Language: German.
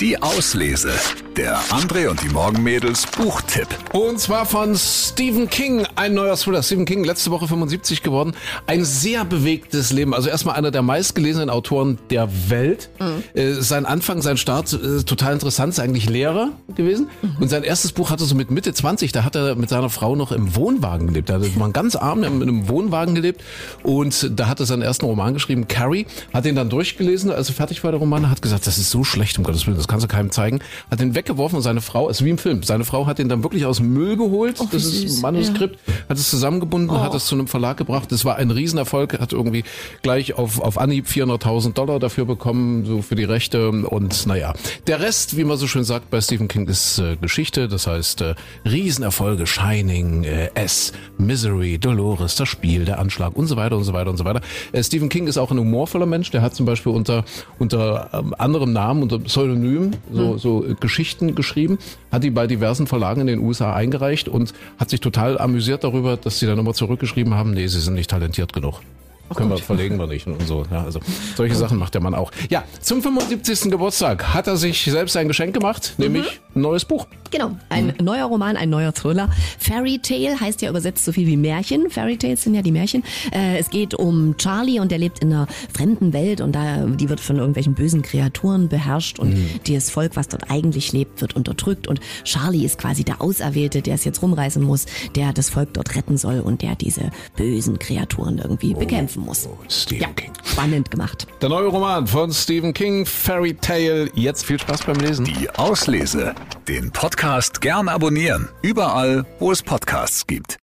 Die Auslese. Der André und die Morgenmädels Buchtipp. Und zwar von Stephen King, ein neuer Thriller. Stephen King, letzte Woche 75 geworden. Ein sehr bewegtes Leben. Also erstmal einer der meistgelesenen Autoren der Welt. Mhm. Äh, sein Anfang, sein Start, äh, total interessant. Ist eigentlich Lehrer gewesen. Mhm. Und sein erstes Buch hatte so mit Mitte 20, da hat er mit seiner Frau noch im Wohnwagen gelebt. Da war ganz arm, in einem Wohnwagen gelebt. Und da hat er seinen ersten Roman geschrieben, Carrie. Hat ihn dann durchgelesen, als er fertig war, der Roman. Hat gesagt, das ist so schlecht, um Gottes Willen, das kannst du keinem zeigen. Hat ihn weggeworfen und seine Frau, ist wie im Film, seine Frau hat ihn dann wirklich aus dem Müll geholt. Oh, das ist Manuskript, ja. hat es zusammengebunden, oh. hat es zu einem Verlag gebracht. Das war ein Riesenerfolg, hat irgendwie gleich auf, auf Anhieb 400.000 Dollar dafür bekommen, so für die Rechte. Und naja, der Rest, wie man so schön sagt bei Stephen King, ist äh, Geschichte. Das heißt, äh, Riesenerfolge, Shining, äh, S, Misery, Dolores, das Spiel, der Anschlag und so weiter und so weiter und so weiter. Äh, Stephen King ist auch ein humorvoller Mensch. Der hat zum Beispiel unter, unter ähm, anderem Namen, unter Pseudonym so, hm. so Geschichten geschrieben, hat die bei diversen Verlagen in den USA eingereicht und hat sich total amüsiert darüber, dass sie dann immer zurückgeschrieben haben, nee, sie sind nicht talentiert genug. Oh Können wir, verlegen wir nicht und so. Ja, also solche Sachen macht der Mann auch. Ja, zum 75. Geburtstag hat er sich selbst ein Geschenk gemacht, mhm. nämlich ein neues Buch. Genau, ein mhm. neuer Roman, ein neuer Thriller. Fairy Tale heißt ja übersetzt so viel wie Märchen. Fairy Tales sind ja die Märchen. Äh, es geht um Charlie und der lebt in einer fremden Welt und da die wird von irgendwelchen bösen Kreaturen beherrscht und mhm. das Volk, was dort eigentlich lebt, wird unterdrückt und Charlie ist quasi der Auserwählte, der es jetzt rumreißen muss, der das Volk dort retten soll und der diese bösen Kreaturen irgendwie oh. bekämpfen muss. Oh, Stephen ja, King. Spannend gemacht. Der neue Roman von Stephen King, Fairy Tale. Jetzt viel Spaß beim Lesen. Die Auslese. Den Podcast gern abonnieren. Überall, wo es Podcasts gibt.